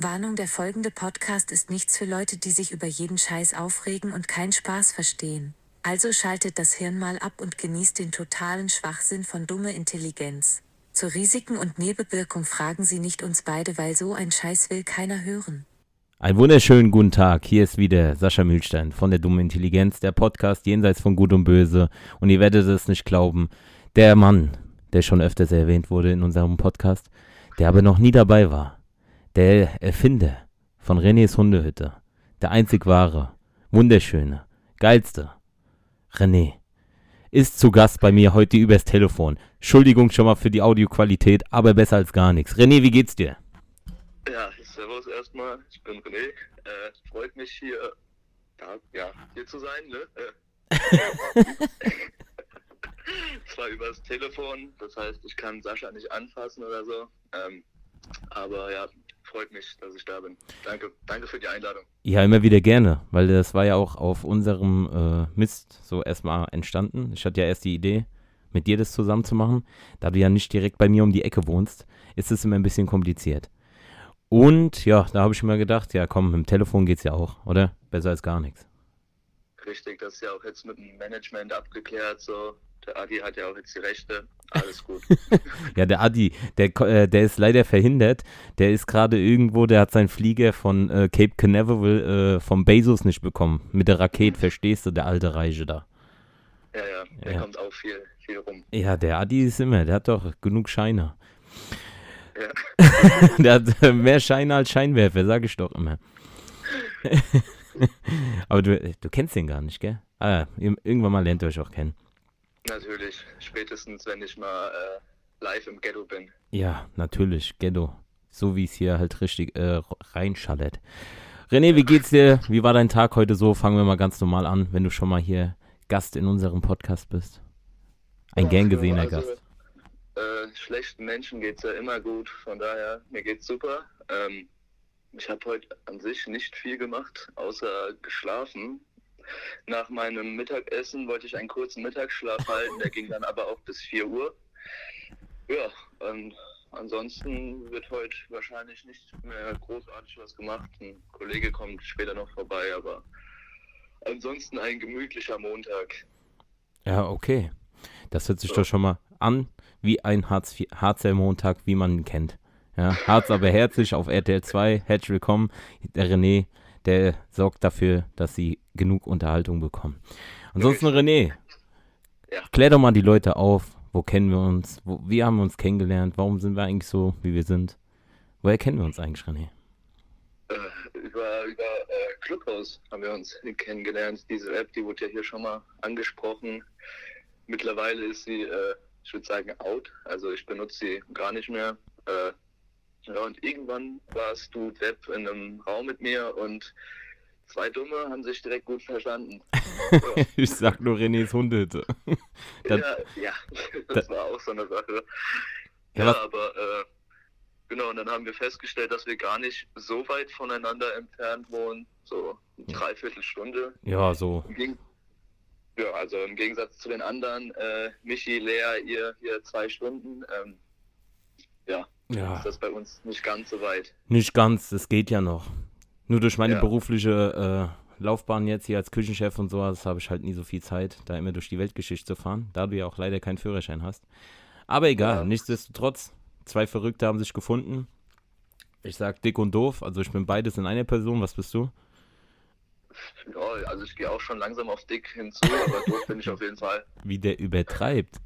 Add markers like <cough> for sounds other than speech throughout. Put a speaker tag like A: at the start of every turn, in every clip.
A: Warnung, der folgende Podcast ist nichts für Leute, die sich über jeden Scheiß aufregen und keinen Spaß verstehen. Also schaltet das Hirn mal ab und genießt den totalen Schwachsinn von dumme Intelligenz. Zu Risiken und Nebenwirkung fragen Sie nicht uns beide, weil so ein Scheiß will keiner hören.
B: Einen wunderschönen guten Tag. Hier ist wieder Sascha Mühlstein von der dummen Intelligenz, der Podcast jenseits von Gut und Böse. Und ihr werdet es nicht glauben, der Mann, der schon öfters erwähnt wurde in unserem Podcast, der aber noch nie dabei war, der Erfinder von Renés Hundehütte, der einzig wahre, wunderschöne, geilste, René, ist zu Gast bei mir heute übers Telefon. Entschuldigung schon mal für die Audioqualität, aber besser als gar nichts. René, wie geht's dir?
C: Ja, servus erstmal. Ich bin René. Äh, freut mich hier, ja, ja, hier zu sein. Ne? Äh, <laughs> <laughs> Zwar übers Telefon, das heißt, ich kann Sascha nicht anfassen oder so. Ähm, aber ja, freut mich, dass ich da bin. Danke, danke für die Einladung.
B: Ja, immer wieder gerne, weil das war ja auch auf unserem äh, Mist so erstmal entstanden. Ich hatte ja erst die Idee, mit dir das zusammen zu machen. Da du ja nicht direkt bei mir um die Ecke wohnst, ist es immer ein bisschen kompliziert. Und ja, da habe ich mir gedacht, ja komm, mit dem Telefon geht's ja auch, oder? Besser als gar nichts.
C: Richtig, das ist ja auch jetzt mit dem Management abgeklärt, so der Adi hat ja auch jetzt die Rechte. Alles gut. <laughs>
B: ja, der Adi, der, äh, der ist leider verhindert. Der ist gerade irgendwo, der hat seinen Flieger von äh, Cape Canaveral äh, vom Bezos nicht bekommen. Mit der Rakete, verstehst du, der alte Reiche da.
C: Ja, ja, der ja. kommt auch viel, viel rum.
B: Ja, der Adi ist immer, der hat doch genug Scheine. Ja. <laughs> der hat äh, mehr Scheine als Scheinwerfer, sage ich doch immer. <laughs> <laughs> Aber du, du kennst den gar nicht, gell? Ah, irgendwann mal lernt ihr euch auch kennen.
C: Natürlich, spätestens wenn ich mal äh, live im Ghetto bin.
B: Ja, natürlich, Ghetto. So wie es hier halt richtig äh, reinschallert. René, wie geht's dir? Wie war dein Tag heute so? Fangen wir mal ganz normal an, wenn du schon mal hier Gast in unserem Podcast bist. Ein ja, gern gesehener also, Gast.
C: Äh, schlechten Menschen geht's ja immer gut, von daher, mir geht's super. Ähm, ich habe heute an sich nicht viel gemacht, außer geschlafen. Nach meinem Mittagessen wollte ich einen kurzen Mittagsschlaf <laughs> halten, der ging dann aber auch bis 4 Uhr. Ja, und ansonsten wird heute wahrscheinlich nicht mehr großartig was gemacht. Ein Kollege kommt später noch vorbei, aber ansonsten ein gemütlicher Montag.
B: Ja, okay. Das hört sich so. doch schon mal an wie ein Harz Harzer Montag, wie man ihn kennt. Ja, Harz aber herzlich auf RTL 2. Herzlich willkommen, der René der sorgt dafür, dass sie genug Unterhaltung bekommen. Ansonsten, René, ja. klär doch mal die Leute auf. Wo kennen wir uns? Wo, wie haben wir uns kennengelernt? Warum sind wir eigentlich so, wie wir sind? Woher kennen wir uns eigentlich, René?
C: Äh, über über äh, Clubhouse haben wir uns kennengelernt. Diese App, die wurde ja hier schon mal angesprochen. Mittlerweile ist sie, äh, ich würde sagen, out. Also ich benutze sie gar nicht mehr. Äh, und irgendwann warst du Depp in einem Raum mit mir und zwei Dumme haben sich direkt gut verstanden.
B: Ja. <laughs> ich sag nur Renés Hundehütte. <laughs>
C: ja, ja, <laughs> das, das war auch so eine Sache. Ja, ja aber äh, genau, und dann haben wir festgestellt, dass wir gar nicht so weit voneinander entfernt wohnen, so eine Dreiviertelstunde.
B: Ja, so.
C: ja, also im Gegensatz zu den anderen, äh, Michi, Lea, ihr, ihr zwei Stunden. Ähm, ja, ja. ist das bei uns nicht ganz so weit.
B: Nicht ganz, das geht ja noch. Nur durch meine ja. berufliche äh, Laufbahn jetzt hier als Küchenchef und sowas habe ich halt nie so viel Zeit, da immer durch die Weltgeschichte zu fahren, da du ja auch leider keinen Führerschein hast. Aber egal, ja. nichtsdestotrotz, zwei Verrückte haben sich gefunden. Ich sag dick und doof, also ich bin beides in einer Person. Was bist du?
C: Ja, also ich gehe auch schon langsam auf dick hinzu, aber doof bin ich auf jeden Fall.
B: Wie der übertreibt.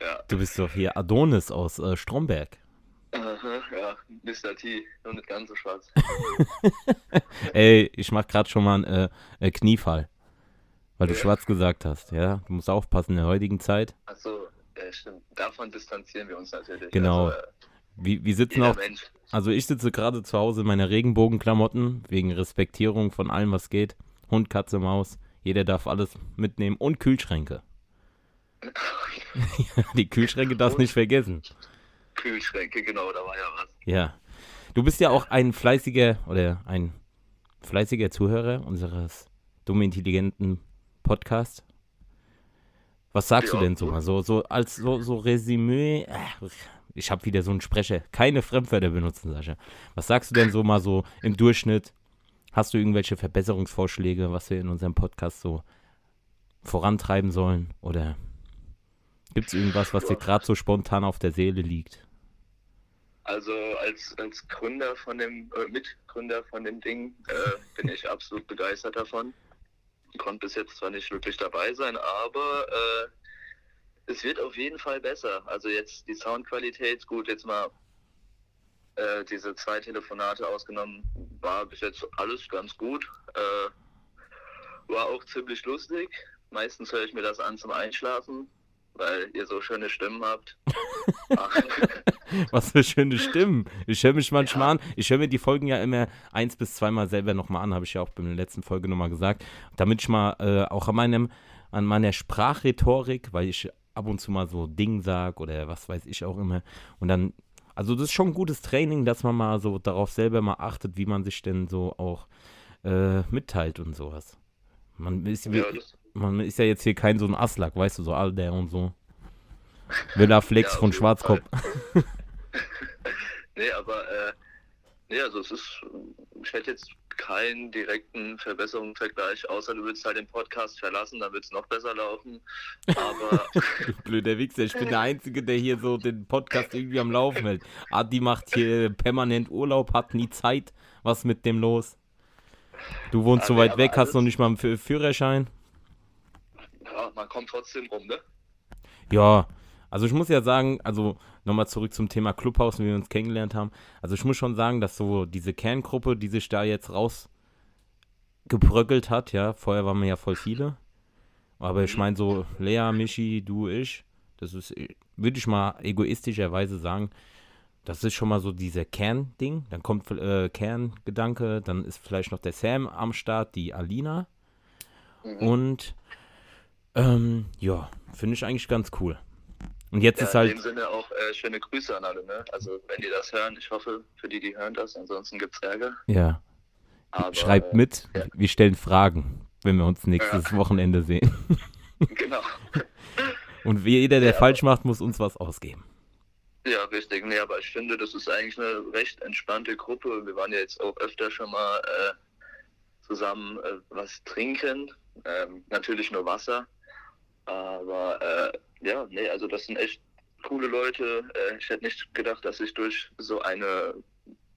C: Ja.
B: Du bist doch hier Adonis aus äh, Stromberg.
C: Aha, ja, Mr. T, nur nicht ganz so schwarz. <laughs>
B: Ey, ich mach gerade schon mal einen äh, Kniefall. Weil du ja. schwarz gesagt hast, ja? Du musst aufpassen in der heutigen Zeit.
C: Achso, ja, stimmt. Davon distanzieren wir uns natürlich.
B: Genau. Also, äh, wir, wir sitzen auch.
C: Mensch.
B: Also ich sitze gerade zu Hause in meiner Regenbogenklamotten, wegen Respektierung von allem, was geht. Hund, Katze, Maus. Jeder darf alles mitnehmen und Kühlschränke. <laughs> die Kühlschränke darfst du nicht vergessen.
C: Kühlschränke, genau, da war ja was.
B: Ja. Du bist ja auch ein fleißiger oder ein fleißiger Zuhörer unseres dumm intelligenten Podcasts. Was sagst ja, du denn so mal? So, so als so, so Resümee, äh, ich habe wieder so einen Sprecher, keine Fremdwörter benutzen, Sascha. Was sagst du denn so mal so im Durchschnitt? Hast du irgendwelche Verbesserungsvorschläge, was wir in unserem Podcast so vorantreiben sollen? Oder gibt es irgendwas, was dir gerade so spontan auf der Seele liegt?
C: Also als, als Gründer von dem, äh, Mitgründer von dem Ding äh, bin ich <laughs> absolut begeistert davon. Konnte bis jetzt zwar nicht wirklich dabei sein, aber äh, es wird auf jeden Fall besser. Also jetzt die Soundqualität, gut, jetzt mal äh, diese zwei Telefonate ausgenommen, war bis jetzt alles ganz gut. Äh, war auch ziemlich lustig. Meistens höre ich mir das an zum Einschlafen weil ihr so schöne Stimmen habt. <laughs>
B: Was für schöne Stimmen. Ich höre mich manchmal ja. an. Ich höre mir die Folgen ja immer eins bis zweimal selber nochmal an, habe ich ja auch bei der letzten Folge nochmal gesagt. Damit ich mal äh, auch an, meinem, an meiner Sprachrhetorik, weil ich ab und zu mal so Ding sage oder was weiß ich auch immer. Und dann, also das ist schon ein gutes Training, dass man mal so darauf selber mal achtet, wie man sich denn so auch äh, mitteilt und sowas. Man ist, ja, das, man ist ja jetzt hier kein so ein Aslak, weißt du, so all der und so. Villa Flex ja, von Schwarzkopf. <laughs>
C: nee, aber äh, nee, also es ist, ich hätte jetzt keinen direkten Verbesserungsvergleich, außer du würdest halt den Podcast verlassen, dann wird es noch besser laufen. Aber. <laughs>
B: Blöder Wichser, ich bin der Einzige, der hier so den Podcast irgendwie am Laufen hält. Adi macht hier permanent Urlaub, hat nie Zeit. Was mit dem los? Du wohnst ja, so weit weg, hast noch nicht mal einen Führerschein
C: ja, man kommt trotzdem rum, ne?
B: Ja, also ich muss ja sagen, also nochmal zurück zum Thema Clubhaus, wie wir uns kennengelernt haben. Also ich muss schon sagen, dass so diese Kerngruppe, die sich da jetzt rausgebröckelt hat, ja, vorher waren wir ja voll viele. Aber ich mhm. meine so Lea, Michi, du, ich, das ist, würde ich mal egoistischerweise sagen, das ist schon mal so dieser Kernding. Dann kommt äh, Kerngedanke, dann ist vielleicht noch der Sam am Start, die Alina. Mhm. Und ähm, ja, finde ich eigentlich ganz cool. Und jetzt ja, ist halt.
C: In dem Sinne auch äh, schöne Grüße an alle, ne? Also, wenn die das hören, ich hoffe, für die, die hören das, ansonsten gibt es Ärger.
B: Ja. Aber, Schreibt mit, ja. wir stellen Fragen, wenn wir uns nächstes ja. <laughs> Wochenende sehen.
C: genau. <laughs>
B: Und jeder, der falsch macht, muss uns was ausgeben.
C: Ja, richtig. Nee, aber ich finde, das ist eigentlich eine recht entspannte Gruppe. Wir waren ja jetzt auch öfter schon mal äh, zusammen äh, was trinken. Ähm, natürlich nur Wasser. Aber äh, ja, nee, also das sind echt coole Leute. Äh, ich hätte nicht gedacht, dass ich durch so eine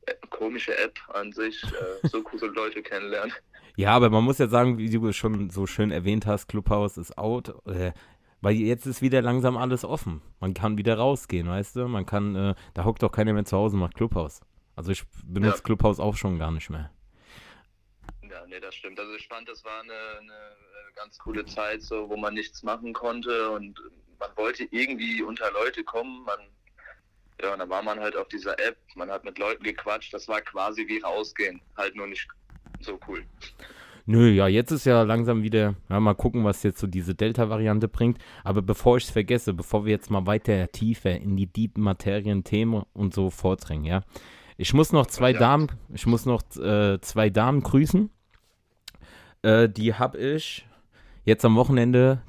C: äh, komische App an sich äh, <laughs> so coole Leute kennenlerne.
B: Ja, aber man muss ja sagen, wie du schon so schön erwähnt hast, Clubhouse ist out. Äh, weil jetzt ist wieder langsam alles offen. Man kann wieder rausgehen, weißt du? Man kann, äh, da hockt doch keiner mehr zu Hause und macht Clubhouse. Also ich benutze ja. Clubhouse auch schon gar nicht mehr.
C: Ja, nee, das stimmt. Also ich fand, das war eine, eine ganz coole Zeit, so wo man nichts machen konnte und man wollte irgendwie unter Leute kommen. Man, ja, und dann war man halt auf dieser App, man hat mit Leuten gequatscht, das war quasi wie rausgehen, halt nur nicht so cool.
B: Nö, ja, jetzt ist ja langsam wieder, ja, mal gucken, was jetzt so diese Delta-Variante bringt. Aber bevor ich es vergesse, bevor wir jetzt mal weiter tiefer in die deep Materien-Themen und so vordringen, ja. Ich muss noch zwei ja. Damen, ich muss noch äh, zwei Damen grüßen. Äh, die habe ich jetzt am Wochenende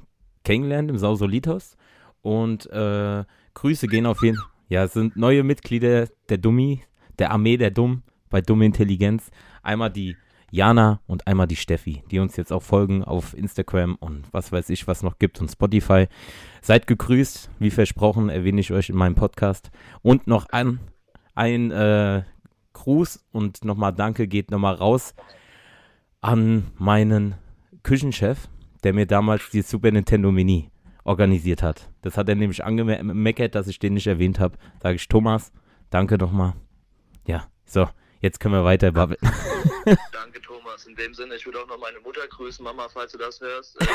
B: kennengelernt im Sausolitos. Und äh, Grüße gehen auf jeden Fall. Ja, es sind neue Mitglieder der Dummi, der Armee der Dumm bei Dumme Intelligenz. Einmal die Jana und einmal die Steffi, die uns jetzt auch folgen auf Instagram und was weiß ich, was noch gibt und Spotify. Seid gegrüßt, wie versprochen, erwähne ich euch in meinem Podcast. Und noch ein, ein äh, Gruß und nochmal Danke geht nochmal raus an meinen Küchenchef, der mir damals die Super Nintendo Mini organisiert hat. Das hat er nämlich angemeckert, dass ich den nicht erwähnt habe. Sage ich, Thomas, danke nochmal. Ja, so, jetzt können wir weiter babbeln. <laughs>
C: Danke, Thomas. In dem Sinne, ich würde auch noch meine Mutter grüßen, Mama, falls du das hörst. <laughs>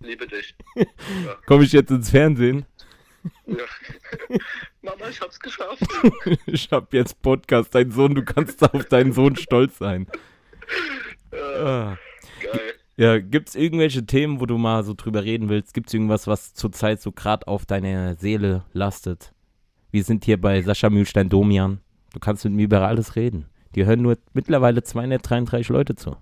C: Äh, liebe dich. Ja.
B: Komme ich jetzt ins Fernsehen?
C: Ja. <laughs> Mama, ich hab's geschafft.
B: ich hab jetzt Podcast, dein Sohn, du kannst auf deinen Sohn stolz sein.
C: Ja, ah. Geil.
B: Ja, gibt es irgendwelche Themen, wo du mal so drüber reden willst? Gibt es irgendwas, was zurzeit so gerade auf deiner Seele lastet? Wir sind hier bei Sascha Mühlstein-Domian. Du kannst mit mir über alles reden. Die hören nur mittlerweile 233 Leute zu.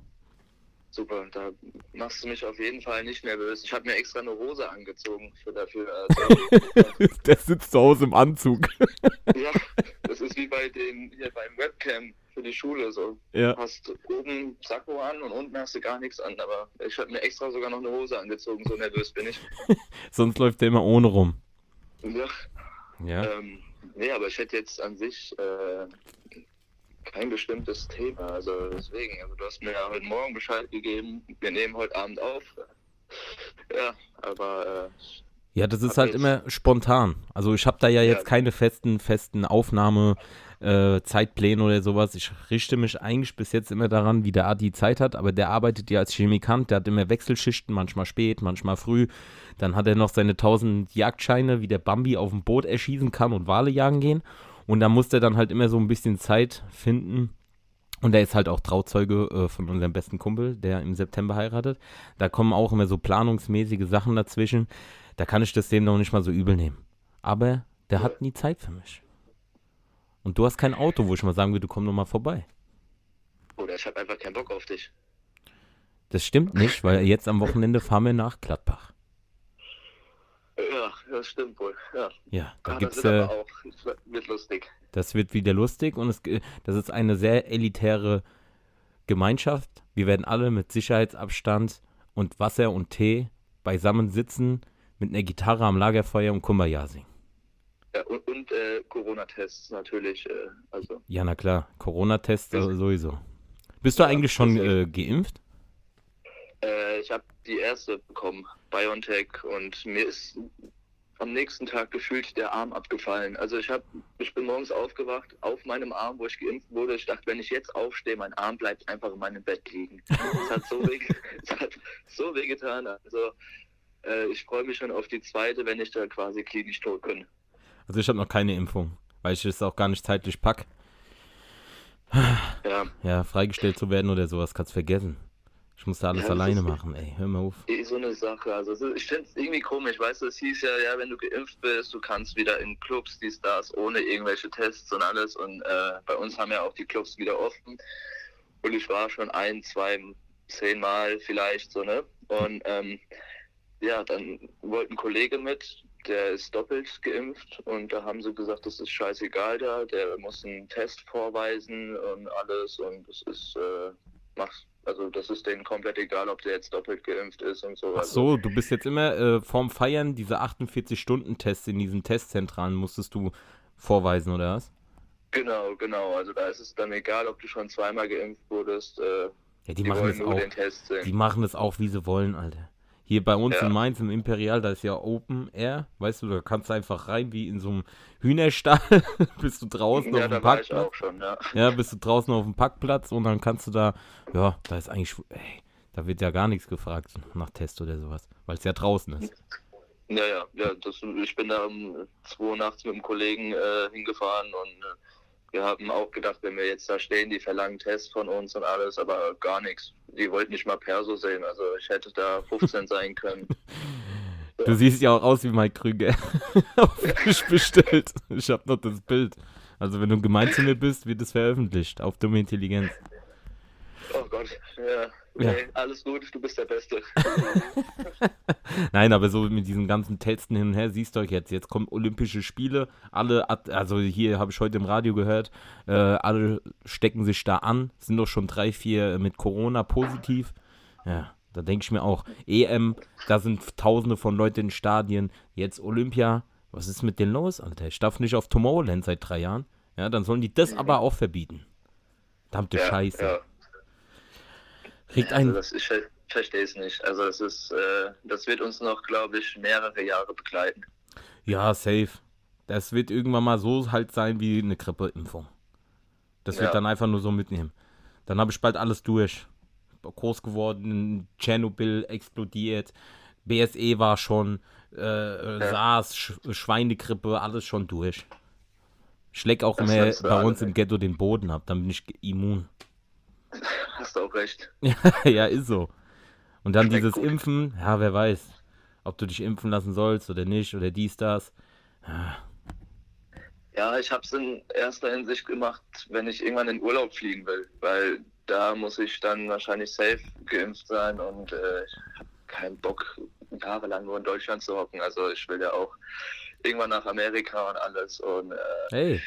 C: Super. Da machst du mich auf jeden Fall nicht nervös. Ich habe mir extra eine Hose angezogen für dafür. Also, <laughs>
B: Der sitzt zu Hause im Anzug. <laughs>
C: ja, das ist wie bei den hier beim Webcam für die Schule so.
B: Ja.
C: Du hast oben Sakko an und unten hast du gar nichts an. Aber ich habe mir extra sogar noch eine Hose angezogen. So nervös bin ich. <laughs>
B: Sonst läuft der immer ohne rum.
C: Ja.
B: Ja.
C: Ähm, nee, aber ich hätte jetzt an sich äh, kein bestimmtes Thema. Also deswegen, also du hast mir ja heute Morgen Bescheid gegeben, wir nehmen heute Abend auf. Ja, aber äh,
B: Ja, das ist halt immer spontan. Also ich habe da ja jetzt
C: Ja.
B: keine festen, festen Aufnahme, äh, Zeitpläne oder sowas. Ich richte mich eigentlich bis jetzt immer daran, wie der Adi Zeit hat, aber der arbeitet ja als Chemikant, der hat immer Wechselschichten, manchmal spät, manchmal früh. Dann hat er noch seine 1000 Jagdscheine, wie der Bambi auf dem Boot erschießen kann und Wale jagen gehen. Und da muss der dann halt immer so ein bisschen Zeit finden. Und er ist halt auch Trauzeuge äh, von unserem besten Kumpel, der im September heiratet. Da kommen auch immer so planungsmäßige Sachen dazwischen. Da kann ich das dem noch nicht mal so übel nehmen. Aber der hat nie Zeit für mich. Und du hast kein Auto, wo ich mal sagen würde, komm doch mal vorbei.
C: oder ich habe einfach keinen Bock auf dich.
B: Das stimmt nicht, weil jetzt am Wochenende fahren wir nach Gladbach.
C: Ja, das stimmt wohl. Ja,
B: Ja, da
C: ah,
B: gibt's
C: das wird
B: äh,
C: aber auch das wird lustig.
B: Das wird wieder lustig und es, ge- das ist eine sehr elitäre Gemeinschaft. Wir werden alle mit Sicherheitsabstand und Wasser und Tee beisammen sitzen, mit einer Gitarre am Lagerfeuer und Kumbaya singen.
C: Ja, und und äh, Corona-Tests natürlich. Äh, also
B: Ja, na klar, Corona-Test äh, sowieso. Bist du
C: Ja,
B: eigentlich schon äh, geimpft?
C: Äh, ich habe die erste bekommen, BioNTech, und mir ist am nächsten Tag gefühlt der Arm abgefallen. Also ich habe, ich bin morgens aufgewacht auf meinem Arm, wo ich geimpft wurde. Ich dachte, wenn ich jetzt aufstehe, mein Arm bleibt einfach in meinem Bett liegen. Es hat so weh, <laughs> es hat so weh getan. Also äh, ich freue mich schon auf die zweite, wenn ich da quasi klinisch tot bin.
B: Also ich habe noch keine Impfung, weil ich es auch gar nicht zeitlich pack.
C: Ja,
B: Ja, freigestellt zu werden oder sowas, kannst vergessen. Ich muss da alles
C: Ja,
B: alleine machen, ey, hör mal auf.
C: so eine Sache. Also ich finde es irgendwie komisch, weißt du, es hieß ja, ja, wenn du geimpft bist, du kannst wieder in Clubs, die Stars, ohne irgendwelche Tests und alles. Und äh, bei uns haben ja auch die Clubs wieder offen. Und ich war schon ein, zwei, zehnmal vielleicht so, ne? Und ähm, ja, dann wollte ein Kollege mit, der ist doppelt geimpft und da haben sie gesagt, das ist scheißegal da, der muss einen Test vorweisen und alles und das ist, äh, macht, also das ist denen komplett egal, ob der jetzt doppelt geimpft ist und so.
B: Ach
C: Also,
B: so, du bist jetzt immer äh, vorm Feiern, diese 48-Stunden-Tests in diesen Testzentralen musstest du vorweisen, oder was?
C: genau, genau. Also da ist es dann egal, ob du schon zweimal geimpft wurdest. Äh,
B: Ja, die,
C: die,
B: machen das
C: nur
B: auch.
C: den Test sehen.
B: Die machen das auch, wie sie wollen, Alter. Hier bei uns
C: Ja.
B: in Mainz im Imperial, da ist ja Open Air, weißt du, da kannst du einfach rein wie in so einem Hühnerstall, <laughs> bist du draußen
C: ja,
B: auf dem Parkplatz.
C: schon, ja.
B: Ja, bist du draußen auf dem Parkplatz und dann kannst du da, ja, da ist eigentlich, ey, da wird ja gar nichts gefragt nach Test oder sowas, weil es ja draußen ist.
C: Ja, ja, ja. Das, ich bin da um zwei Uhr nachts mit einem Kollegen äh, hingefahren und äh, wir haben auch gedacht, wenn wir jetzt da stehen, die verlangen Tests von uns und alles, aber gar nichts. Die wollten nicht mal Perso sehen, also ich hätte da 15 <laughs> sein können.
B: Du siehst ja auch aus wie Mike Krüger. <laughs> bestellt. Ich hab noch das Bild. Also wenn du gemein zu mir bist, wird es veröffentlicht auf dumme Intelligenz.
C: Oh Gott, ja.
B: Ja.
C: Nee, alles gut, du bist der Beste. <laughs>
B: Nein, aber so mit diesen ganzen Testen hin und her, siehst du euch jetzt, jetzt kommen Olympische Spiele, alle, also hier habe ich heute im Radio gehört, äh, alle stecken sich da an, sind doch schon drei, vier mit Corona positiv. Ja, da denke ich mir auch, EM, da sind tausende von Leuten in Stadien, jetzt Olympia, was ist mit denen los, Alter? Ich darf nicht auf Tomorrowland seit drei Jahren. Ja, dann sollen die das aber auch verbieten. Verdammte
C: ja,
B: Scheiße.
C: Ja.
B: Kriegt
C: Also
B: ein,
C: das, ich ver- verstehe es nicht. Also es ist, äh, das wird uns noch, glaube ich, mehrere Jahre begleiten.
B: Ja, safe. Das wird irgendwann mal so halt sein wie eine Grippeimpfung. Das wird
C: Ja.
B: dann einfach nur so mitnehmen. Dann habe ich bald alles durch. Groß geworden, Tschernobyl explodiert, BSE war schon, äh, SARS, Sch Schweinegrippe, alles schon durch. Ich leck auch
C: Das
B: mehr bei uns im. Ghetto den Boden ab, dann bin ich immun.
C: Hast du auch recht. <laughs>
B: ja, ist so. Und dann
C: Schmeckt
B: dieses
C: gut.
B: Impfen, ja, wer weiß, ob du dich impfen lassen sollst oder nicht oder dies, das.
C: Ja, ich habe es in erster Hinsicht gemacht, wenn ich irgendwann in Urlaub fliegen will, weil da muss ich dann wahrscheinlich safe geimpft sein und äh, ich habe keinen Bock, jahrelang nur in Deutschland zu hocken. Also ich will ja auch irgendwann nach Amerika und alles. Und äh,
B: Hey.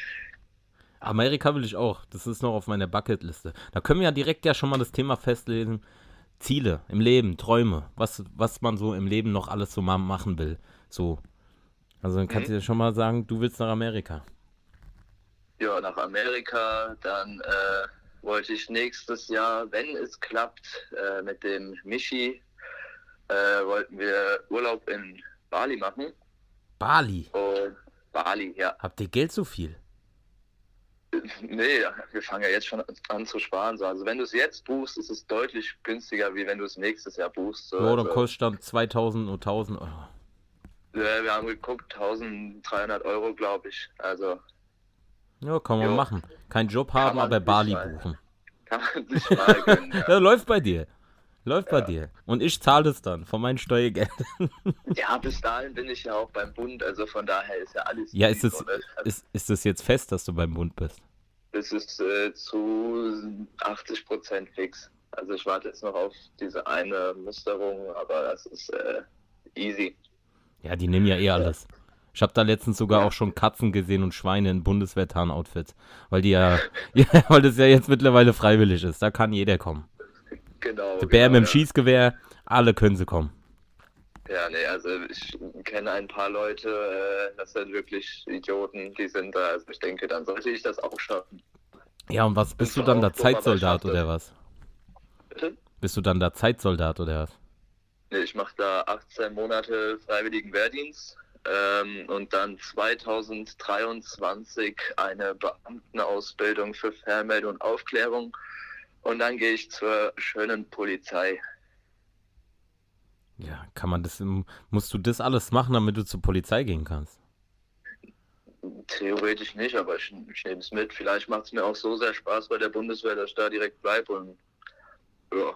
B: Amerika will ich auch. Das ist noch auf meiner Bucketliste. Da können wir ja direkt ja schon mal das Thema festlegen. Ziele im Leben, Träume, was, was man so im Leben noch alles so mal machen will. So. Also dann kannst du dir schon mal sagen, du willst nach Amerika.
C: ja, nach Amerika, dann äh, wollte ich nächstes Jahr, wenn es klappt, äh, mit dem Michi, äh, wollten wir Urlaub in Bali machen.
B: Bali.
C: Und Bali, ja.
B: Habt ihr Geld so viel? <laughs>
C: Nee, wir fangen ja jetzt schon an zu sparen. So. Also wenn du es jetzt buchst, ist es deutlich günstiger, wie wenn du es nächstes Jahr buchst. So.
B: Ja, dann
C: Also,
B: kostet dann 2000 und 1000 Euro.
C: äh, wir haben geguckt, 1300 Euro, glaube ich. Also
B: Ja, kann man
C: Jo.
B: machen. Keinen Job haben, aber Bali
C: mal-
B: buchen. <laughs>
C: kann man sich mal gönnen. Ja. <laughs>
B: Ja, läuft bei dir. Läuft bei dir. Und ich zahle es dann von meinen Steuergeldern.
C: ja, bis dahin bin ich ja auch beim Bund, also von daher ist ja alles.
B: Ja, ist es, ist, ist es jetzt fest, dass du beim Bund bist?
C: Das ist äh, zu 80 Prozent fix. Also ich warte jetzt noch auf diese eine Musterung, aber das ist äh, easy.
B: Ja, die nehmen ja eh alles. Ich habe da letztens sogar
C: Ja.
B: auch schon Katzen gesehen und Schweine in Bundeswehr-Tarn-Outfits. Weil die ja, <laughs> ja, weil das ja jetzt mittlerweile freiwillig ist. Da kann jeder kommen.
C: Genau.
B: Der Bär
C: genau,
B: mit dem
C: ja.
B: Schießgewehr, alle können sie kommen.
C: Ja, nee, also ich kenne ein paar Leute, äh, das sind wirklich Idioten, die sind da. Also ich denke, dann sollte ich das auch schaffen.
B: Ja, und was bist du dann da
C: ich
B: Zeitsoldat
C: das.
B: oder was?
C: Bitte?
B: Bist du dann da Zeitsoldat oder was?
C: Nee, ich mache da 18 Monate freiwilligen Wehrdienst ähm, und dann 2023 eine Beamtenausbildung für Fernmeldung und Aufklärung. Und dann gehe ich zur schönen Polizei.
B: Ja, kann man das, musst du das alles machen, damit du zur Polizei gehen kannst?
C: Theoretisch nicht, aber ich, ich nehme es mit. Vielleicht macht es mir auch so sehr Spaß bei der Bundeswehr, dass ich da direkt bleibe und ja,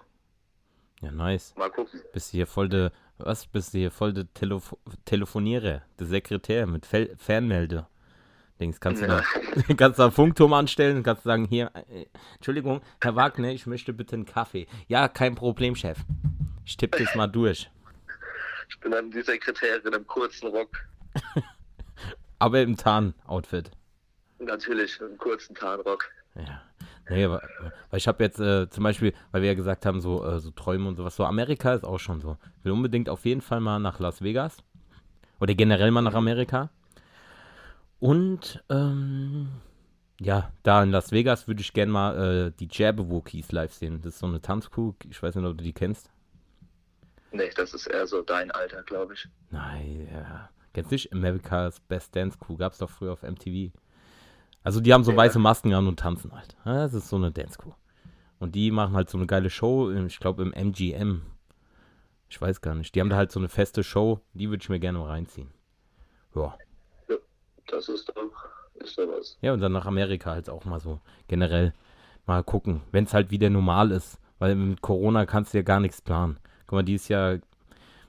B: Ja, nice.
C: mal gucken.
B: Bist du hier voll de, was, bist du hier voll de Telefo Telefonierer, der Sekretär mit Fel Fernmelde. Dings, kannst du da, <laughs> kannst da einen Funkturm anstellen und kannst sagen, hier, äh, Entschuldigung, Herr Wagner, ich möchte bitte einen Kaffee. Ja, kein Problem, Chef. Ich tippe das <laughs> mal durch.
C: Ich bin dann die Sekretärin im kurzen Rock. <laughs>
B: Aber im Tarn-Outfit.
C: Natürlich im kurzen Tarnrock.
B: Ja. Nee, aber, weil ich habe jetzt äh, zum Beispiel, weil wir ja gesagt haben, so, äh, so Träume und sowas, so Amerika ist auch schon so. Ich will unbedingt auf jeden Fall mal nach Las Vegas. Oder generell mal nach Amerika. Und, ähm, ja, da in Las Vegas würde ich gerne mal äh, die Jabberwockies live sehen. Das ist so eine Tanzkuh, ich weiß nicht, ob du die kennst.
C: Nee, das ist eher so dein Alter, glaube ich.
B: Nein, ja. Kennst du nicht? America's Best Dance Crew gab's doch früher auf MTV. Also die haben so
C: Ja.
B: weiße Masken an und tanzen halt. Ja, Das ist so eine Dance Crew. Und die machen halt so eine geile Show, ich glaube im MGM. Ich weiß gar nicht. Die haben da halt so eine feste Show, die würde ich mir gerne mal reinziehen. Ja.
C: Das ist doch, ist doch was.
B: Ja, und dann nach Amerika halt auch mal so generell mal gucken, wenn es halt wieder normal ist. Weil mit Corona kannst du ja gar nichts planen. Guck mal, dieses Jahr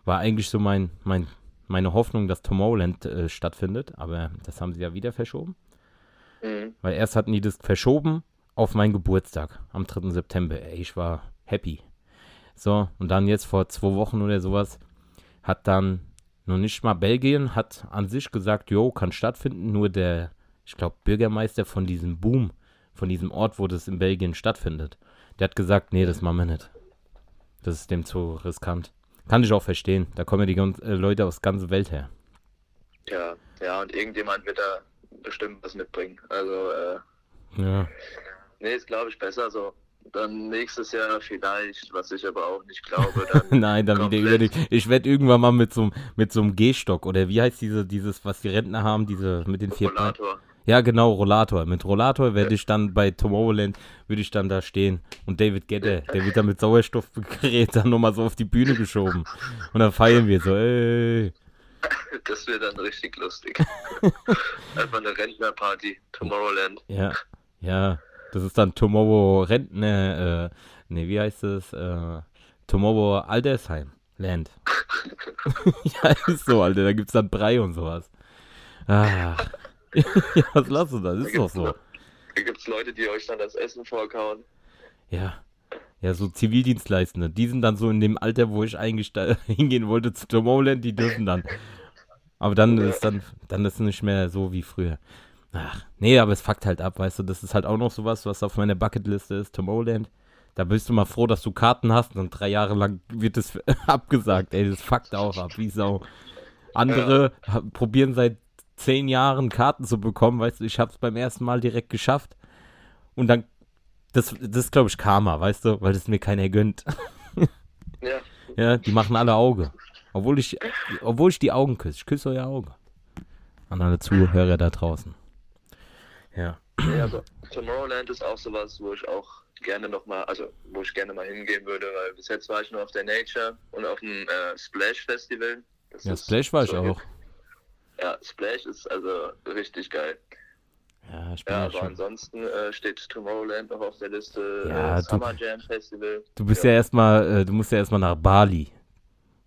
B: war eigentlich so mein, mein, meine Hoffnung, dass Tomorrowland äh, stattfindet, aber das haben sie ja wieder verschoben.
C: Mhm.
B: Weil erst hatten die das verschoben auf meinen Geburtstag am 3. September. Ey, ich war happy. So, und dann jetzt vor zwei Wochen oder sowas hat dann noch nicht mal Belgien hat an sich gesagt, jo, kann stattfinden, nur der, ich glaube, Bürgermeister von diesem Boom, von diesem Ort, wo das in Belgien stattfindet, der hat gesagt, nee, das machen wir nicht. Das ist dem zu riskant. Kann ich auch verstehen. Da kommen ja die äh, Leute aus ganzer Welt her.
C: Ja, ja, und irgendjemand wird da bestimmt was mitbringen. Also, äh,
B: Ja.
C: nee, ist glaube ich besser so. Dann nächstes Jahr vielleicht, was ich aber auch nicht glaube, dann <laughs>
B: Nein, dann wieder über die. Ich werde irgendwann mal mit so einem mit so einem Gehstock oder wie heißt diese dieses was die Rentner haben, diese mit den vier Beinen? Ja, genau, Rollator. Mit Rollator werde ich dann bei Tomorrowland würde ich dann da stehen und David Gedde, der wird dann mit Sauerstoffgerät dann nochmal so auf die Bühne geschoben und dann feiern wir so, ey.
C: Das wird dann richtig lustig. <laughs> Einfach eine Rentnerparty, Tomorrowland.
B: Ja, ja, das ist dann Tomorrow Rentner, äh, nee, wie heißt es? Äh, Tomorrow Altersheim Land. <laughs> <laughs> ja, ist so, Alter, da gibt's dann Brei und sowas. Ach. <laughs> ja, was lass du da? Das ist doch so.
C: Da gibt es Leute, die euch dann das Essen vorkauen.
B: Ja, Ja, so Zivildienstleistende. Die sind dann so in dem Alter, wo ich eigentlich da <laughs> hingehen wollte zu Tomorrowland, die dürfen dann. Aber dann ist dann, dann ist nicht mehr so wie früher. Ach, nee, aber es fuckt halt ab, weißt du, das ist halt auch noch sowas, was auf meiner Bucketliste ist, Tomorrowland. Da bist du mal froh, dass du Karten hast und drei Jahre lang wird es <laughs> abgesagt, ey, das fuckt auch ab, wie Sau. Andere ja. probieren seit zehn Jahren Karten zu bekommen, weißt du, ich hab's beim ersten Mal direkt geschafft und dann, das, das ist glaube ich Karma, weißt du, weil das mir keiner gönnt. ja. <laughs> Ja, die machen alle Auge. Obwohl ich, obwohl ich die Augen küsse. Ich küsse euer Auge. An alle Zuhörer da draußen. Ja.
C: Ja, aber Tomorrowland ist auch sowas, wo ich auch gerne nochmal, also wo ich gerne mal hingehen würde, weil bis jetzt war ich nur auf der Nature und auf dem äh, Splash Festival.
B: Das ja, Splash war ich so auch.
C: Ja, Splash ist also richtig geil.
B: Ja,
C: ja, aber
B: schon.
C: ansonsten äh, steht Tomorrowland noch auf der Liste.
B: Ja,
C: äh, Summer
B: du,
C: Jam Festival.
B: Du bist ja, ja erstmal, äh, du musst ja erstmal nach Bali.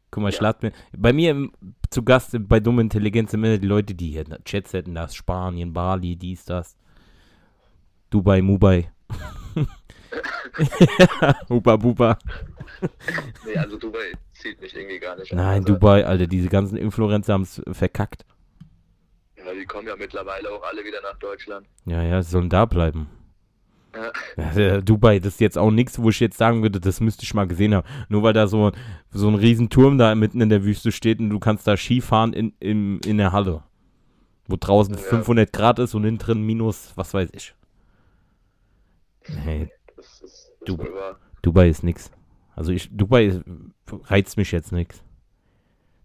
B: Guck mal, ich ja. lade mir. Bei mir im, zu Gast bei Dumme Intelligenz sind immer die Leute, die hier Chats hätten, das Spanien, Bali, dies, das. Dubai, Mubai. <laughs> <laughs> Huba Buba.
C: nee, also Dubai zieht mich irgendwie gar nicht
B: an. Nein, also, Dubai, Alter, diese ganzen Influencer haben es verkackt.
C: Ja, die kommen ja mittlerweile auch alle wieder nach Deutschland.
B: Ja, ja, sollen da bleiben. Ja. Dubai, das ist jetzt auch nichts, wo ich jetzt sagen würde, das müsste ich mal gesehen haben. Nur weil da so, so ein Riesenturm da mitten in der Wüste steht und du kannst da Skifahren in, in, in der Halle. Wo draußen ja. 500 Grad ist und innen drin minus, was weiß ich. Hey, das ist, das du, Dubai ist nix. Also ich, Dubai reizt mich jetzt nix.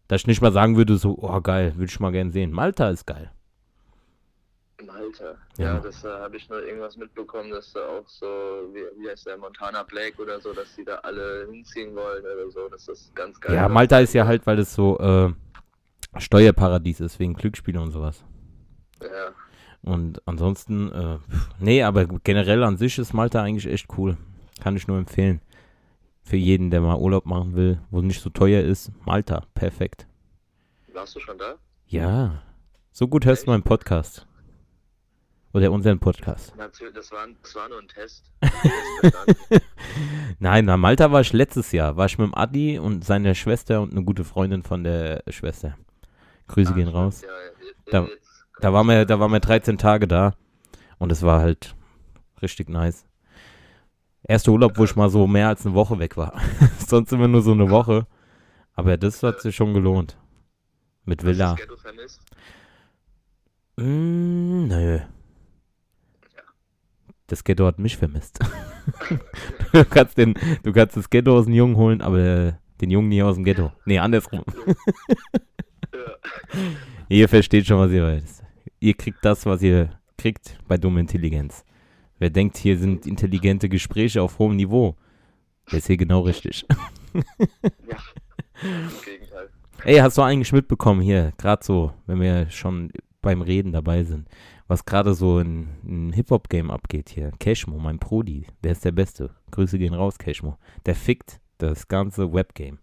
B: Dass ich nicht mal sagen würde, so, oh geil, würde ich mal gern sehen. Malta ist geil.
C: Malta. Ja, ja das äh, habe ich nur irgendwas mitbekommen, dass da auch so, wie, wie heißt der, Montana Black oder so, dass die da alle hinziehen wollen oder so. Das ist ganz geil.
B: Ja, Malta ist ja halt, weil es so äh, Steuerparadies ist, wegen Glücksspiele und sowas.
C: Ja.
B: Und ansonsten, äh, nee, aber generell an sich ist Malta eigentlich echt cool. Kann ich nur empfehlen. Für jeden, der mal Urlaub machen will, wo nicht so teuer ist. Malta, perfekt.
C: Warst du schon da?
B: Ja. So gut hörst du meinen Podcast. Oder unseren Podcast.
C: Das war, das war nur ein Test. <laughs>
B: Nein, na Malta war ich letztes Jahr. War ich mit dem Adi und seiner Schwester und eine gute Freundin von der Schwester. Grüße ah, gehen raus. Ja, da, da, waren wir, da waren wir 13 Tage da. Und es war halt richtig nice. Erster Urlaub, wo ich mal so mehr als eine Woche weg war. <laughs> Sonst immer nur so eine Woche. Aber das hat sich schon gelohnt. Mit Villa. Hast du das Ghetto vermisst? Mm, nö. Das Ghetto hat mich vermisst. <laughs> du, kannst den, du kannst das Ghetto aus dem Jungen holen, aber den Jungen nie aus dem Ghetto. Nee, andersrum. <laughs> ihr versteht schon, was ihr wollt. Ihr kriegt das, was ihr kriegt bei dumme Intelligenz. Wer denkt, hier sind intelligente Gespräche auf hohem Niveau, der ist hier genau richtig. <laughs> ja, im Gegenteil. Ey, hast du eigentlich mitbekommen hier, gerade so, wenn wir schon beim Reden dabei sind, was gerade so in, in Hip-Hop-Game abgeht hier. Cashmo, mein Prodi, der ist der Beste. Grüße gehen raus, Cashmo. Der fickt das ganze Web-Game.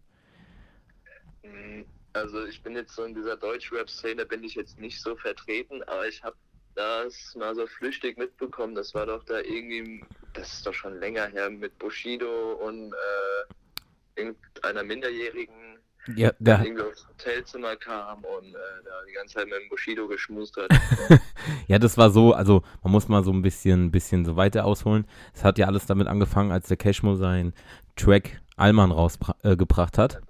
C: Also ich bin jetzt so in dieser Deutsch-Rap-Szene, bin ich jetzt nicht so vertreten, aber ich habe das mal so flüchtig mitbekommen. Das war doch da irgendwie, das ist doch schon länger her, mit Bushido und äh, irgendeiner Minderjährigen,
B: ja, der
C: irgendwie aufs Hotelzimmer kam und äh, da die ganze Zeit mit dem Bushido geschmust hat. <laughs>
B: ja, das war so, also man muss mal so ein bisschen, bisschen so weiter ausholen. Es hat ja alles damit angefangen, als der Cashmo sein Track Allmann rausgebracht äh, hat.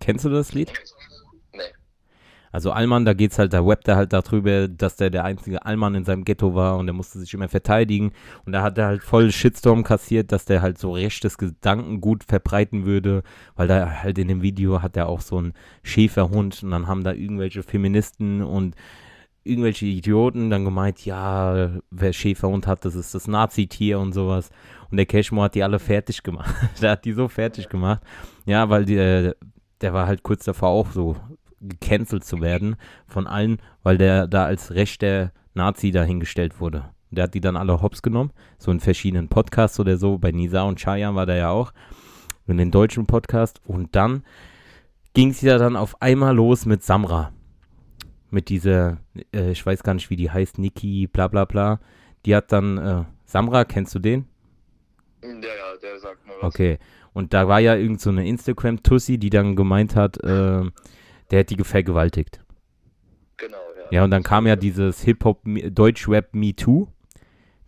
B: Kennst du das Lied? Also Allmann, da geht's halt, da webt er halt darüber, dass der der einzige Allmann in seinem Ghetto war und er musste sich immer verteidigen und da hat er halt voll Shitstorm kassiert, dass der halt so rechtes Gedankengut verbreiten würde, weil da halt in dem Video hat er auch so einen Schäferhund und dann haben da irgendwelche Feministen und irgendwelche Idioten dann gemeint, ja, wer Schäferhund hat, das ist das Nazi-Tier und sowas. Und der Cashmo hat die alle fertig gemacht. <laughs> der hat die so fertig gemacht. Ja, weil die, der war halt kurz davor auch so gecancelt zu werden von allen, weil der da als rechter Nazi dahingestellt wurde. Der hat die dann alle hops genommen, so in verschiedenen Podcasts oder so. Bei Nisa und Chaya war der ja auch, in den deutschen Podcast. Und dann ging es ja dann auf einmal los mit Samra. Mit dieser, äh, ich weiß gar nicht, wie die heißt, Niki, bla bla bla. Die hat dann, äh, Samra, kennst du den?
C: Ja, ja, der sagt mir was.
B: Okay. Und da war ja irgend so eine Instagram-Tussi, die dann gemeint hat, äh, der hätte die vergewaltigt.
C: Genau, ja.
B: Ja, und dann kam ja dieses Hip-Hop, Deutsch-Rap Me Too,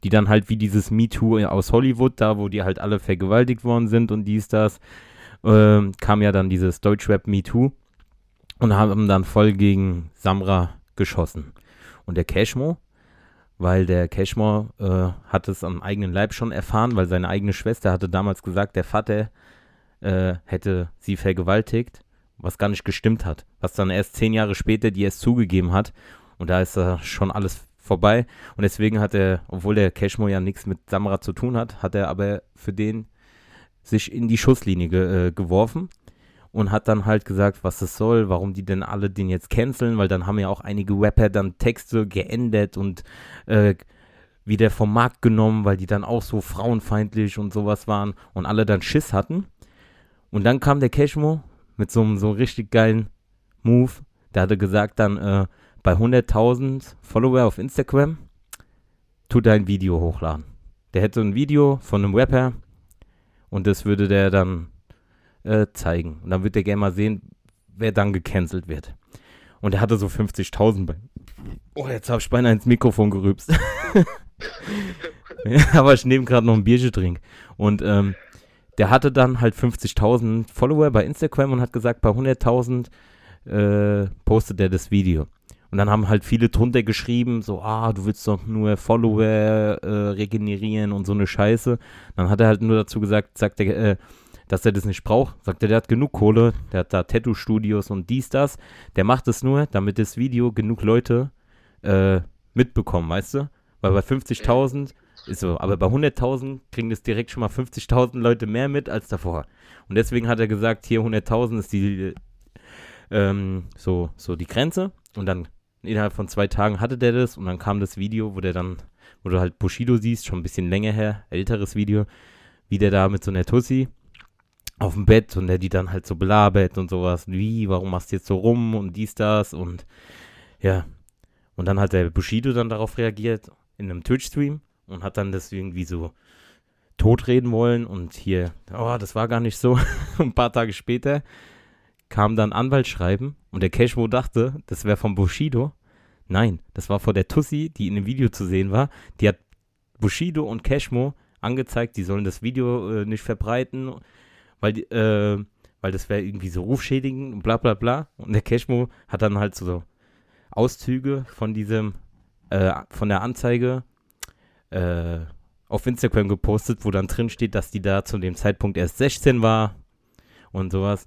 B: die dann halt wie dieses Me Too aus Hollywood, da wo die halt alle vergewaltigt worden sind und dies, das, ähm, kam ja dann dieses Deutsch-Rap Me Too und haben dann voll gegen Samra geschossen. Und der Cashmo, weil der Cashmo äh, hat es am eigenen Leib schon erfahren, weil seine eigene Schwester hatte damals gesagt, der Vater äh, hätte sie vergewaltigt, was gar nicht gestimmt hat. Was dann erst zehn Jahre später die es zugegeben hat. Und da ist äh, schon alles vorbei. Und deswegen hat er, obwohl der Cashmo ja nichts mit Samra zu tun hat, hat er aber für den sich in die Schusslinie ge äh, geworfen und hat dann halt gesagt, was es soll, warum die denn alle den jetzt canceln, weil dann haben ja auch einige Rapper dann Texte geändert und äh, wieder vom Markt genommen, weil die dann auch so frauenfeindlich und sowas waren und alle dann Schiss hatten. Und dann kam der Cashmo mit so einem so richtig geilen Move. Der hatte gesagt dann, äh, bei 100.000 Follower auf Instagram tut er ein Video hochladen. Der hätte ein Video von einem Rapper und das würde der dann äh, zeigen. Und dann wird der gerne mal sehen, wer dann gecancelt wird. Und er hatte so 50.000 bei. Oh, jetzt habe ich beinahe ins Mikrofon gerübst. <laughs> aber ich nehme gerade noch ein Bierchen trink. Und ähm, der hatte dann halt 50.000 Follower bei Instagram und hat gesagt, bei 100.000 äh, postet er das Video. Und dann haben halt viele drunter geschrieben, so, ah, du willst doch nur Follower äh, regenerieren und so eine Scheiße. Dann hat er halt nur dazu gesagt, sagt er, äh, dass er das nicht braucht. Sagt er, der hat genug Kohle, der hat da Tattoo-Studios und dies, das. Der macht es nur, damit das Video genug Leute äh, mitbekommen, weißt du? Weil bei 50.000 ist so, aber bei 100.000 kriegen das direkt schon mal 50.000 Leute mehr mit als davor. Und deswegen hat er gesagt, hier 100.000 ist die, ähm, so, so die Grenze. Und dann innerhalb von zwei Tagen hatte der das und dann kam das Video, wo der dann, wo du halt Bushido siehst, schon ein bisschen länger her, älteres Video, wie der da mit so einer Tussi auf dem Bett und der die dann halt so belabert und sowas. Wie, warum machst du jetzt so rum und dies, das und ja. Und dann hat der Bushido dann darauf reagiert in einem Twitch-Stream und hat dann das irgendwie so totreden wollen und hier, oh, das war gar nicht so. <laughs> ein paar Tage später kam dann Anwaltsschreiben und der Cashmo dachte, das wäre von Bushido. Nein, das war vor der Tussi, die in dem Video zu sehen war. Die hat Bushido und Cashmo angezeigt, die sollen das Video äh, nicht verbreiten weil, äh, weil das wäre irgendwie so rufschädigend und bla bla bla. Und der Cashmo hat dann halt so Auszüge von diesem, äh, von der Anzeige äh, auf Instagram gepostet, wo dann drin steht, dass die da zu dem Zeitpunkt erst 16 war und sowas.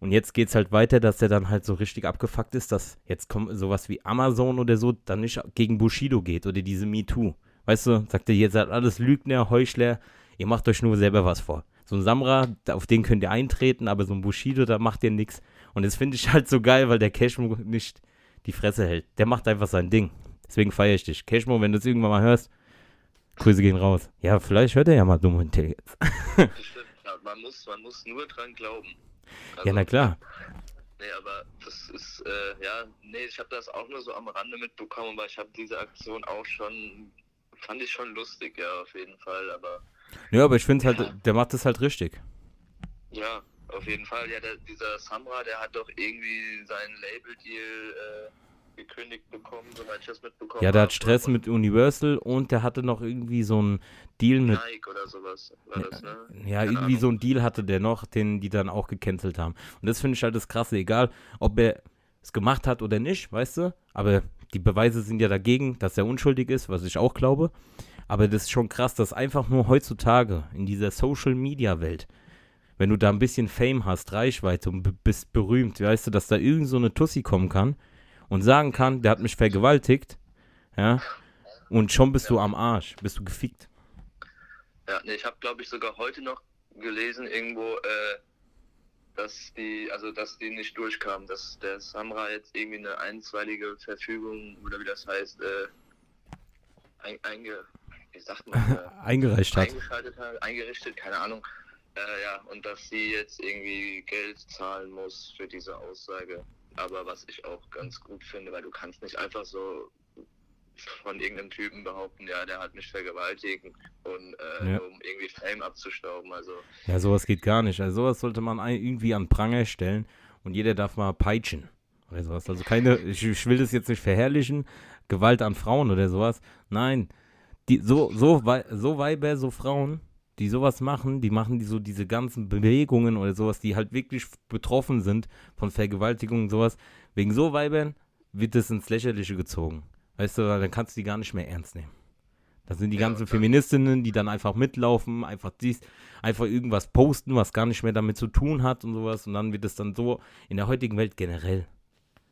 B: Und jetzt geht es halt weiter, dass der dann halt so richtig abgefuckt ist, dass jetzt kommt sowas wie Amazon oder so dann nicht gegen Bushido geht oder diese MeToo. Weißt du, sagt er, ihr seid alles Lügner, Heuchler, ihr macht euch nur selber was vor so ein Samra, auf den könnt ihr eintreten, aber so ein Bushido, da macht ihr nichts. Und das finde ich halt so geil, weil der Cashmo nicht die Fresse hält. Der macht einfach sein Ding. Deswegen feiere ich dich. Cashmo, wenn du es irgendwann mal hörst, Grüße gehen raus. Ja, vielleicht hört er ja mal dumm und
C: jetzt. ja, man, muss, man muss nur dran glauben.
B: Also, ja, na klar.
C: Nee, aber das ist, äh, ja, nee, ich habe das auch nur so am Rande mitbekommen, weil ich habe diese Aktion auch schon, fand ich schon lustig, ja, auf jeden Fall, aber
B: ja, aber ich finde halt, der macht das halt richtig.
C: Ja, auf jeden Fall. Ja, der, dieser Samra, der hat doch irgendwie seinen Label-Deal äh, gekündigt bekommen, soweit ich das mitbekommen
B: Ja, der hat Stress mit Universal und der hatte noch irgendwie so einen Deal mit.
C: Nike oder sowas war das, ne?
B: Ja, Keine irgendwie Ahnung. so einen Deal hatte der noch, den die dann auch gecancelt haben. Und das finde ich halt das Krasse, egal ob er es gemacht hat oder nicht, weißt du? Aber die Beweise sind ja dagegen, dass er unschuldig ist, was ich auch glaube. Aber das ist schon krass, dass einfach nur heutzutage in dieser Social Media Welt, wenn du da ein bisschen Fame hast, Reichweite und bist berühmt, weißt du, dass da irgend so eine Tussi kommen kann und sagen kann, der hat mich vergewaltigt, ja, und schon bist ja. du am Arsch, bist du gefickt.
C: Ja, nee, ich habe, glaube ich, sogar heute noch gelesen irgendwo, äh, dass die, also dass die nicht durchkamen, dass der Samra jetzt irgendwie eine einstweilige Verfügung oder wie das heißt, äh, ein, einge, wie sagt man, äh, <laughs>
B: eingereicht hat.
C: hat. Eingerichtet, keine Ahnung. Äh, ja, und dass sie jetzt irgendwie Geld zahlen muss für diese Aussage. Aber was ich auch ganz gut finde, weil du kannst nicht einfach so von irgendeinem Typen behaupten, ja, der hat mich vergewaltigt und äh,
B: Ja.
C: um irgendwie Fame abzustauben. Also
B: Ja, sowas geht gar nicht. Also sowas sollte man irgendwie an Pranger stellen und jeder darf mal peitschen oder sowas. Also keine, ich, ich will das jetzt nicht verherrlichen, Gewalt an Frauen oder sowas. Nein, die, so, so, so Weiber, so Frauen, die sowas machen, die machen die so diese ganzen Bewegungen oder sowas, die halt wirklich betroffen sind von Vergewaltigung und sowas. Wegen so Weibern wird das ins Lächerliche gezogen. Weißt du, dann kannst du die gar nicht mehr ernst nehmen. Das sind die
C: Ja,
B: ganzen Feministinnen, die dann einfach mitlaufen, einfach dies, einfach irgendwas posten, was gar nicht mehr damit zu tun hat und sowas. Und dann wird es dann so in der heutigen Welt generell.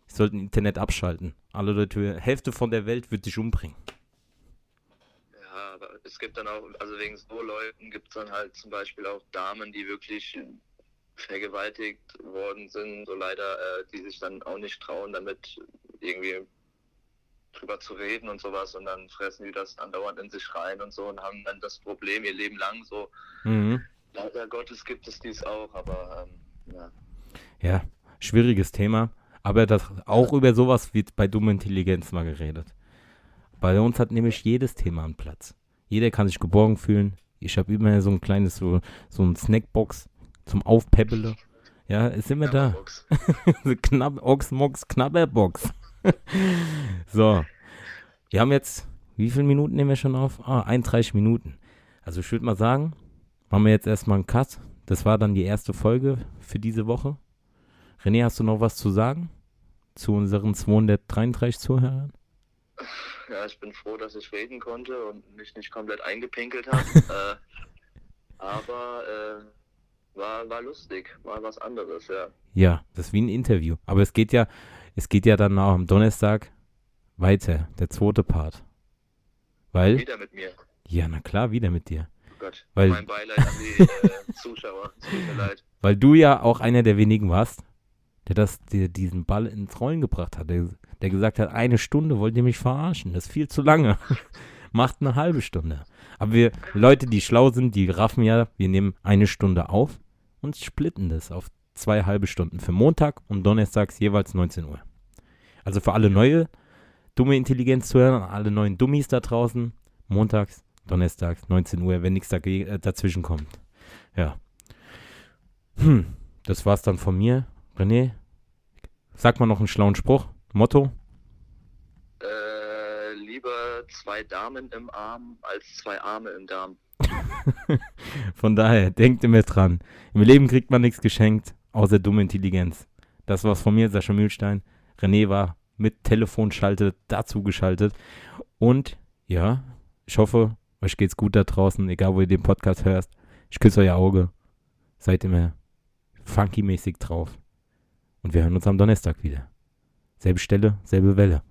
B: Sie sollten Internet abschalten. Alle Leute, Hälfte von der Welt wird sich umbringen.
C: Aber es gibt dann auch, also wegen so Leuten gibt es dann halt zum Beispiel auch Damen, die wirklich vergewaltigt worden sind, so leider, äh, die sich dann auch nicht trauen, damit irgendwie drüber zu reden und sowas und dann fressen die das andauernd in sich rein und so und haben dann das Problem ihr Leben lang so.
B: Mhm.
C: Leider Gottes gibt es dies auch, aber ähm, ja.
B: Ja, schwieriges Thema. Aber das, auch über sowas wird bei dummer Intelligenz mal geredet. Bei uns hat nämlich jedes Thema einen Platz. Jeder kann sich geborgen fühlen. Ich habe immer so ein kleines, so, so ein Snackbox zum Aufpäppele. Ja, ist immer da. Knapp, <laughs> Ochsmox, Knabberbox. <laughs> so. Wir haben jetzt, wie viele Minuten nehmen wir schon auf? Ah, 31 Minuten. Also ich würde mal sagen, machen wir jetzt erstmal einen Cut. Das war dann die erste Folge für diese Woche. René, hast du noch was zu sagen? Zu unseren 233 Zuhörern?
C: Ja, ich bin froh, dass ich reden konnte und mich nicht komplett eingepinkelt habe. <laughs> äh, aber äh, war, war lustig, war was anderes, ja.
B: Ja, das ist wie ein Interview. Aber es geht ja, es geht ja dann auch am Donnerstag weiter, der zweite Part. Weil,
C: Wieder mit mir.
B: ja, na klar, wieder mit dir.
C: Oh Gott.
B: Weil-
C: mein Beileid an die äh, <laughs> Zuschauer. Es tut mir leid.
B: Weil du ja auch einer der wenigen warst, der das, der diesen Ball ins Rollen gebracht hat. Der, der gesagt hat, eine Stunde wollt ihr mich verarschen. Das ist viel zu lange. <laughs> Macht eine halbe Stunde. Aber wir, Leute, die schlau sind, die raffen ja, wir nehmen eine Stunde auf und splitten das auf zwei halbe Stunden. Für Montag und Donnerstags jeweils 19 Uhr. Also für alle neue dumme Intelligenz zu hören, alle neuen Dummies da draußen, montags, donnerstags, 19 Uhr, wenn nichts äh, dazwischen kommt. Ja. Hm, das war's dann von mir. René, sag mal noch einen schlauen Spruch. Motto?
C: Äh, lieber zwei Damen im Arm als zwei Arme im Darm. <laughs>
B: Von daher, denkt immer dran. Im Leben kriegt man nichts geschenkt, außer dumme Intelligenz. Das war's von mir, Sascha Mühlstein. René war mit Telefonschalte dazu geschaltet. Und ja, ich hoffe, euch geht's gut da draußen, egal wo ihr den Podcast hörst. Ich küsse euer Auge. Seid immer funky-mäßig drauf. Und wir hören uns am Donnerstag wieder. Selbe Stelle, selbe Welle.